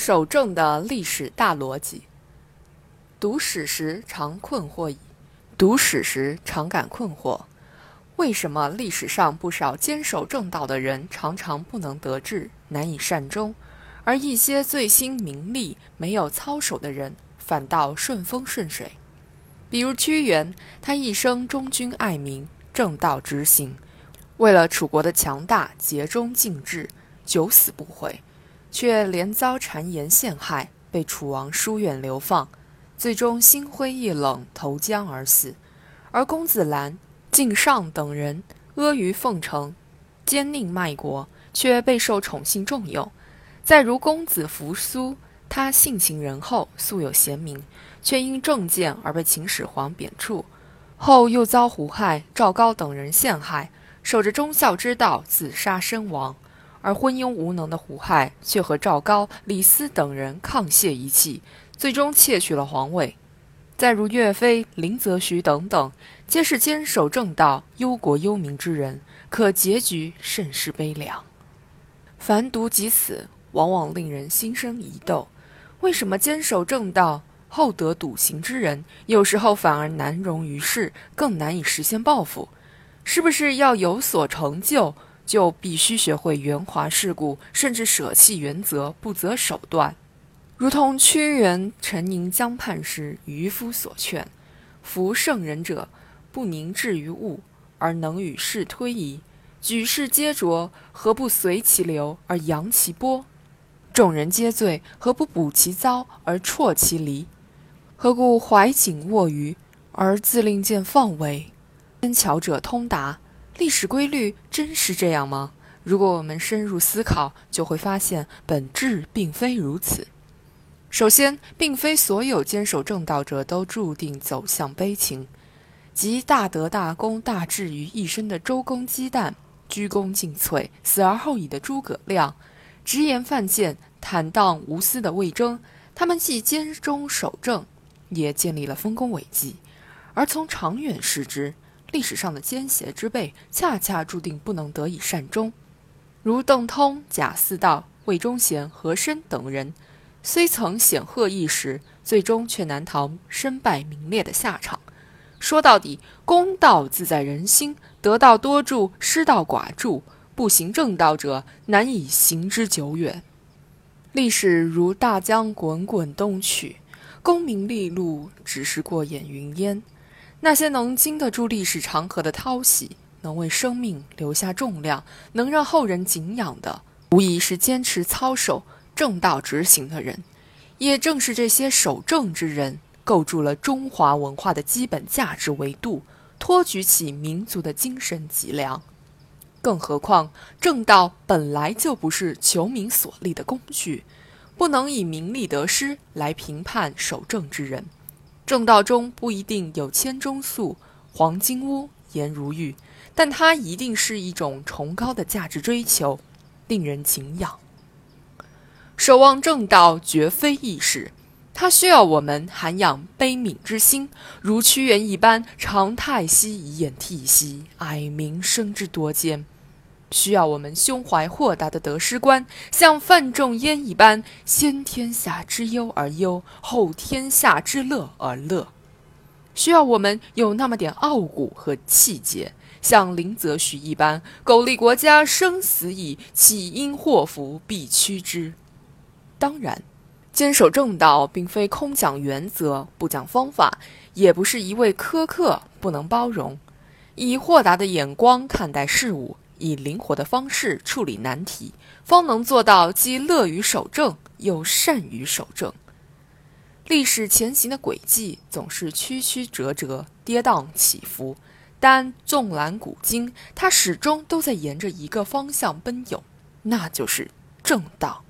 守正的历史大逻辑。读史时常困惑矣，读史时常感困惑：为什么历史上不少坚守正道的人常常不能得志，难以善终，而一些醉心名利、没有操守的人反倒顺风顺水？比如屈原，他一生忠君爱民，正道直行，为了楚国的强大，竭忠尽智，九死不悔。却连遭谗言陷害，被楚王疏远流放，最终心灰意冷，投江而死。而公子兰、靳尚等人阿谀奉承，奸佞卖国，却备受宠信重用。再如公子扶苏，他性情仁厚，素有贤名，却因政见而被秦始皇贬黜，后又遭胡亥、赵高等人陷害，守着忠孝之道，自杀身亡。而昏庸无能的胡亥却和赵高、李斯等人沆瀣一气，最终窃取了皇位。再如岳飞、林则徐等等，皆是坚守正道、忧国忧民之人，可结局甚是悲凉。凡读及此，往往令人心生疑窦：为什么坚守正道、厚德笃行之人，有时候反而难容于世，更难以实现抱负？是不是要有所成就？就必须学会圆滑世故，甚至舍弃原则，不择手段。如同屈原沉吟江畔时，渔夫所劝：“夫圣人者，不凝滞于物，而能与世推移；举世皆浊，何不随其流而扬其波？众人皆醉，何不补其糟而啜其离？何故怀瑾握鱼，而自令见放尾？天巧者通达。”历史规律真是这样吗？如果我们深入思考，就会发现本质并非如此。首先，并非所有坚守正道者都注定走向悲情。集大德大功大智于一身的周公姬旦，鞠躬尽瘁，死而后已的诸葛亮，直言犯贱、坦荡无私的魏征，他们既坚忠守正，也建立了丰功伟绩。而从长远视之，历史上的奸邪之辈，恰恰注定不能得以善终，如邓通、贾似道、魏忠贤、和珅等人，虽曾显赫一时，最终却难逃身败名裂的下场。说到底，公道自在人心，得道多助，失道寡助，不行正道者难以行之久远。历史如大江滚滚东去，功名利禄只是过眼云烟。那些能经得住历史长河的淘洗，能为生命留下重量，能让后人敬仰的，无疑是坚持操守、正道执行的人。也正是这些守正之人，构筑了中华文化的基本价值维度，托举起民族的精神脊梁。更何况，正道本来就不是求名所立的工具，不能以名利得失来评判守正之人。正道中不一定有千钟粟、黄金屋、颜如玉，但它一定是一种崇高的价值追求，令人敬仰。守望正道绝非易事，它需要我们涵养悲悯之心，如屈原一般，长太息以掩涕兮，哀民生之多艰。需要我们胸怀豁达的得失观，像范仲淹一般，先天下之忧而忧，后天下之乐而乐；需要我们有那么点傲骨和气节，像林则徐一般，苟利国家生死以，岂因祸福必趋之。当然，坚守正道，并非空讲原则不讲方法，也不是一味苛刻不能包容，以豁达的眼光看待事物。以灵活的方式处理难题，方能做到既乐于守正，又善于守正。历史前行的轨迹总是曲曲折折、跌宕起伏，但纵览古今，它始终都在沿着一个方向奔涌，那就是正道。